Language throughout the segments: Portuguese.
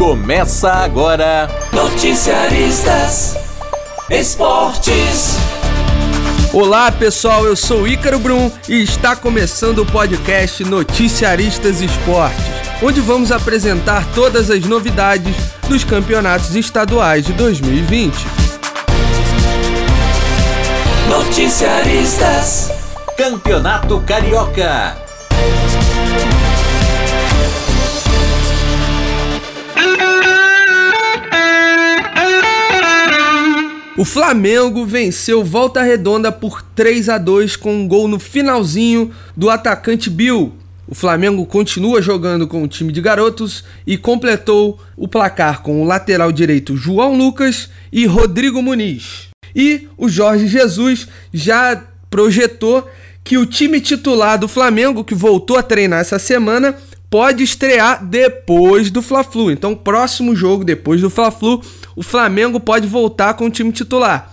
Começa agora. Noticiaristas Esportes. Olá pessoal, eu sou Ícaro Brum e está começando o podcast Noticiaristas Esportes, onde vamos apresentar todas as novidades dos campeonatos estaduais de 2020. Noticiaristas Campeonato Carioca. O Flamengo venceu Volta Redonda por 3 a 2 com um gol no finalzinho do atacante Bill. O Flamengo continua jogando com o time de garotos e completou o placar com o lateral direito João Lucas e Rodrigo Muniz. E o Jorge Jesus já projetou que o time titular do Flamengo, que voltou a treinar essa semana, pode estrear depois do Fla-Flu. Então, próximo jogo depois do Fla-Flu, o Flamengo pode voltar com o time titular.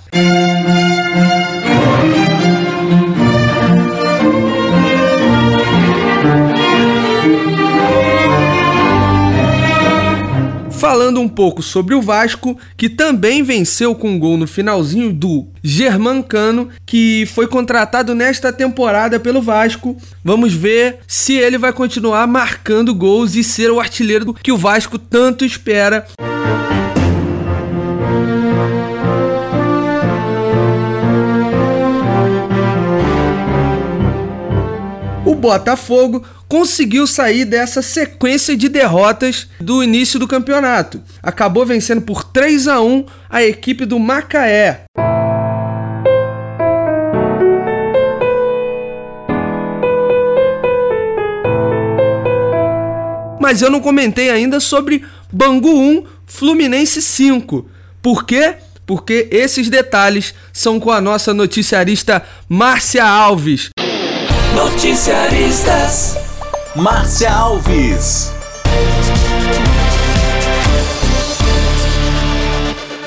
Falando um pouco sobre o Vasco, que também venceu com um gol no finalzinho do Germancano, que foi contratado nesta temporada pelo Vasco. Vamos ver se ele vai continuar marcando gols e ser o artilheiro que o Vasco tanto espera. Botafogo conseguiu sair dessa sequência de derrotas do início do campeonato. Acabou vencendo por 3 a 1 a equipe do Macaé. Mas eu não comentei ainda sobre Bangu 1, Fluminense 5. Por quê? Porque esses detalhes são com a nossa noticiarista Márcia Alves. Noticiaristas Márcia Alves.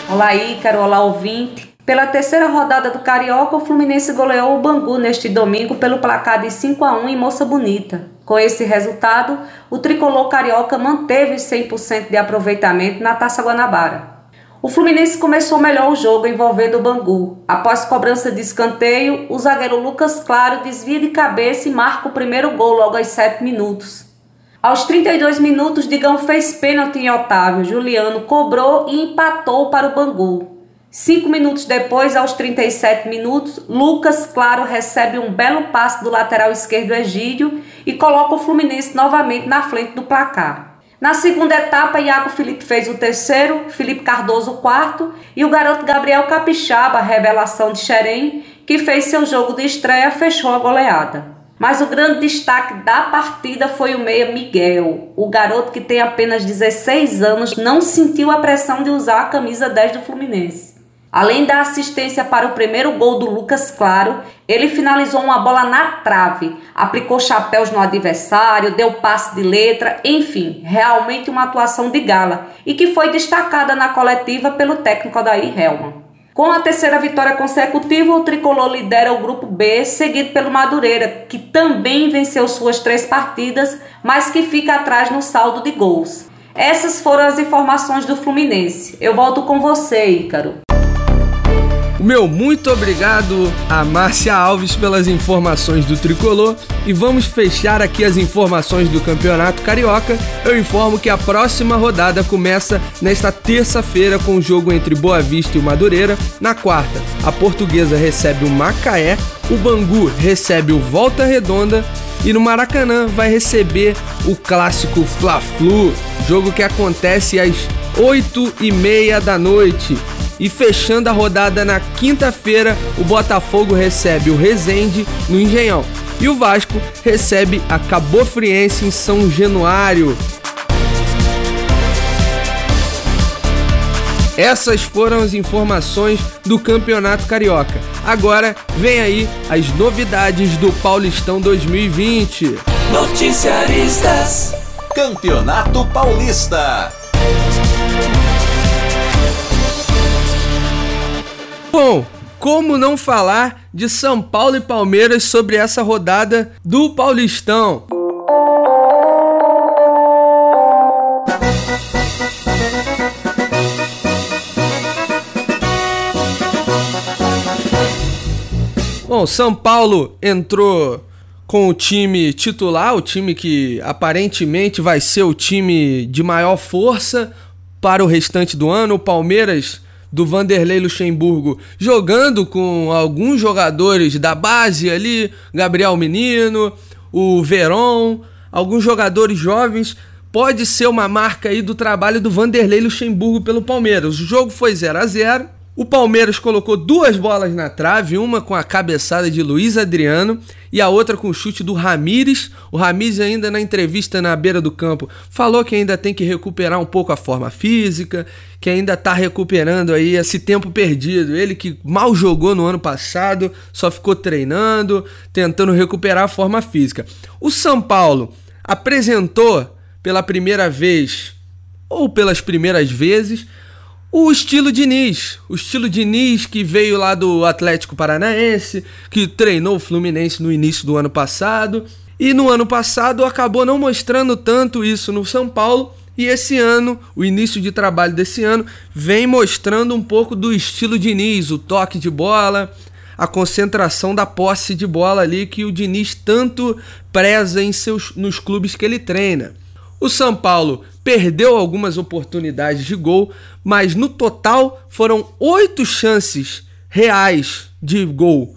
Olá, Ícaro, olá, ouvinte. Pela terceira rodada do Carioca, o Fluminense goleou o Bangu neste domingo pelo placar de 5 a 1 em Moça Bonita. Com esse resultado, o tricolor carioca manteve 100% de aproveitamento na Taça Guanabara. O Fluminense começou melhor o jogo envolvendo o Bangu. Após cobrança de escanteio, o zagueiro Lucas Claro desvia de cabeça e marca o primeiro gol logo aos 7 minutos. Aos 32 minutos, Digão fez pênalti em Otávio. Juliano cobrou e empatou para o Bangu. Cinco minutos depois, aos 37 minutos, Lucas Claro recebe um belo passe do lateral esquerdo Egídio e coloca o Fluminense novamente na frente do placar. Na segunda etapa, Iago Felipe fez o terceiro, Felipe Cardoso o quarto e o garoto Gabriel Capixaba, revelação de Xerém, que fez seu jogo de estreia, fechou a goleada. Mas o grande destaque da partida foi o meia Miguel. O garoto que tem apenas 16 anos não sentiu a pressão de usar a camisa 10 do Fluminense. Além da assistência para o primeiro gol do Lucas Claro, ele finalizou uma bola na trave, aplicou chapéus no adversário, deu passe de letra, enfim, realmente uma atuação de gala e que foi destacada na coletiva pelo técnico Adair Helman. Com a terceira vitória consecutiva, o tricolor lidera o grupo B, seguido pelo Madureira, que também venceu suas três partidas, mas que fica atrás no saldo de gols. Essas foram as informações do Fluminense. Eu volto com você, Ícaro. O meu muito obrigado a Márcia Alves pelas informações do tricolor e vamos fechar aqui as informações do Campeonato Carioca. Eu informo que a próxima rodada começa nesta terça-feira com o jogo entre Boa Vista e o Madureira. Na quarta, a Portuguesa recebe o Macaé, o Bangu recebe o Volta Redonda e no Maracanã vai receber o clássico Fla-Flu, jogo que acontece às 8 e meia da noite. E fechando a rodada na quinta-feira, o Botafogo recebe o Resende no Engenhão. E o Vasco recebe a Cabo Friense em São Januário. Essas foram as informações do Campeonato Carioca. Agora vem aí as novidades do Paulistão 2020. Noticiaristas Campeonato Paulista. Bom, como não falar de São Paulo e Palmeiras sobre essa rodada do Paulistão? Bom, São Paulo entrou com o time titular, o time que aparentemente vai ser o time de maior força para o restante do ano. O Palmeiras do Vanderlei Luxemburgo jogando com alguns jogadores da base ali, Gabriel Menino, o Veron, alguns jogadores jovens. Pode ser uma marca aí do trabalho do Vanderlei Luxemburgo pelo Palmeiras. O jogo foi 0 a 0 o Palmeiras colocou duas bolas na trave, uma com a cabeçada de Luiz Adriano e a outra com o chute do Ramires. O Ramires ainda na entrevista na beira do campo falou que ainda tem que recuperar um pouco a forma física, que ainda está recuperando aí esse tempo perdido. Ele que mal jogou no ano passado, só ficou treinando, tentando recuperar a forma física. O São Paulo apresentou pela primeira vez ou pelas primeiras vezes o estilo Diniz, o estilo Diniz que veio lá do Atlético Paranaense, que treinou o Fluminense no início do ano passado, e no ano passado acabou não mostrando tanto isso no São Paulo, e esse ano, o início de trabalho desse ano, vem mostrando um pouco do estilo Diniz, o toque de bola, a concentração da posse de bola ali que o Diniz tanto preza em seus, nos clubes que ele treina. O São Paulo perdeu algumas oportunidades de gol, mas no total foram oito chances reais de gol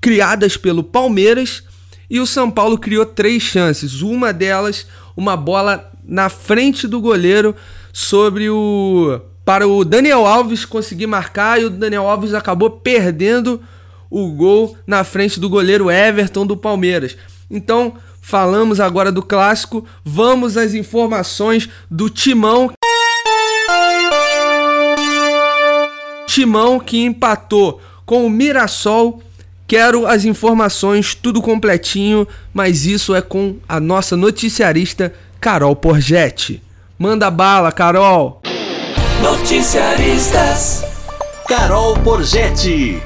criadas pelo Palmeiras e o São Paulo criou três chances. Uma delas, uma bola na frente do goleiro sobre o para o Daniel Alves conseguir marcar e o Daniel Alves acabou perdendo o gol na frente do goleiro Everton do Palmeiras. Então, Falamos agora do clássico, vamos às informações do Timão. Timão que empatou com o Mirassol. Quero as informações, tudo completinho, mas isso é com a nossa noticiarista Carol Porgetti. Manda bala, Carol! Noticiaristas Carol Porgetti.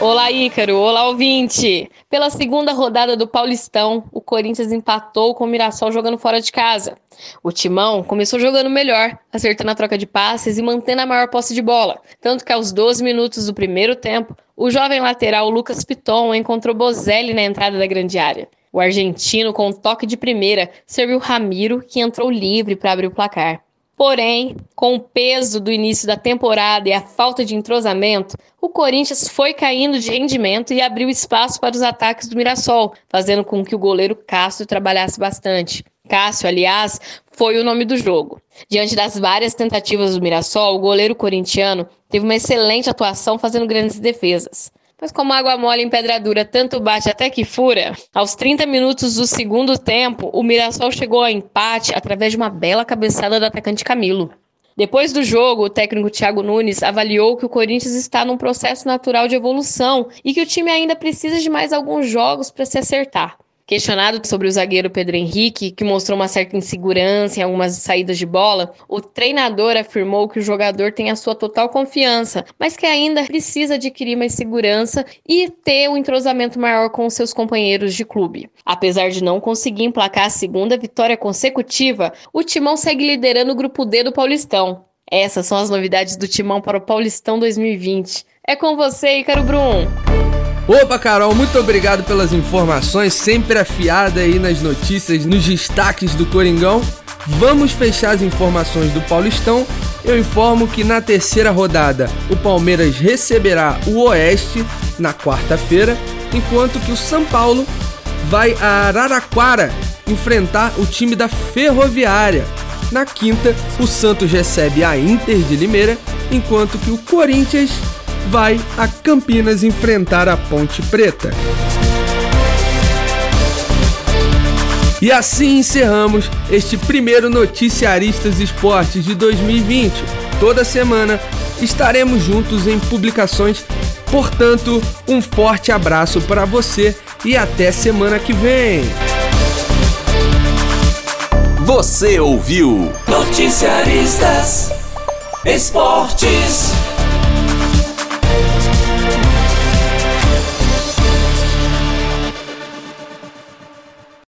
Olá, Ícaro. Olá, ouvinte. Pela segunda rodada do Paulistão, o Corinthians empatou com o Mirassol jogando fora de casa. O Timão começou jogando melhor, acertando a troca de passes e mantendo a maior posse de bola. Tanto que aos 12 minutos do primeiro tempo, o jovem lateral Lucas Piton encontrou Bozelli na entrada da grande área. O argentino, com um toque de primeira, serviu Ramiro, que entrou livre para abrir o placar. Porém, com o peso do início da temporada e a falta de entrosamento, o Corinthians foi caindo de rendimento e abriu espaço para os ataques do Mirassol, fazendo com que o goleiro Cássio trabalhasse bastante. Cássio, aliás, foi o nome do jogo. Diante das várias tentativas do Mirassol, o goleiro corintiano teve uma excelente atuação fazendo grandes defesas. Mas como água mole em pedra dura tanto bate até que fura, aos 30 minutos do segundo tempo, o Mirassol chegou ao empate através de uma bela cabeçada do atacante Camilo. Depois do jogo, o técnico Thiago Nunes avaliou que o Corinthians está num processo natural de evolução e que o time ainda precisa de mais alguns jogos para se acertar. Questionado sobre o zagueiro Pedro Henrique, que mostrou uma certa insegurança em algumas saídas de bola, o treinador afirmou que o jogador tem a sua total confiança, mas que ainda precisa adquirir mais segurança e ter um entrosamento maior com seus companheiros de clube. Apesar de não conseguir emplacar a segunda vitória consecutiva, o Timão segue liderando o grupo D do Paulistão. Essas são as novidades do Timão para o Paulistão 2020. É com você, Ícaro Brum! Opa, Carol, muito obrigado pelas informações, sempre afiada aí nas notícias, nos destaques do Coringão. Vamos fechar as informações do Paulistão. Eu informo que na terceira rodada o Palmeiras receberá o Oeste na quarta-feira, enquanto que o São Paulo vai a Araraquara enfrentar o time da Ferroviária. Na quinta, o Santos recebe a Inter de Limeira, enquanto que o Corinthians vai a Campinas enfrentar a Ponte Preta. E assim encerramos este primeiro Noticiaristas Esportes de 2020. Toda semana estaremos juntos em publicações. Portanto, um forte abraço para você e até semana que vem. Você ouviu Noticiaristas Esportes.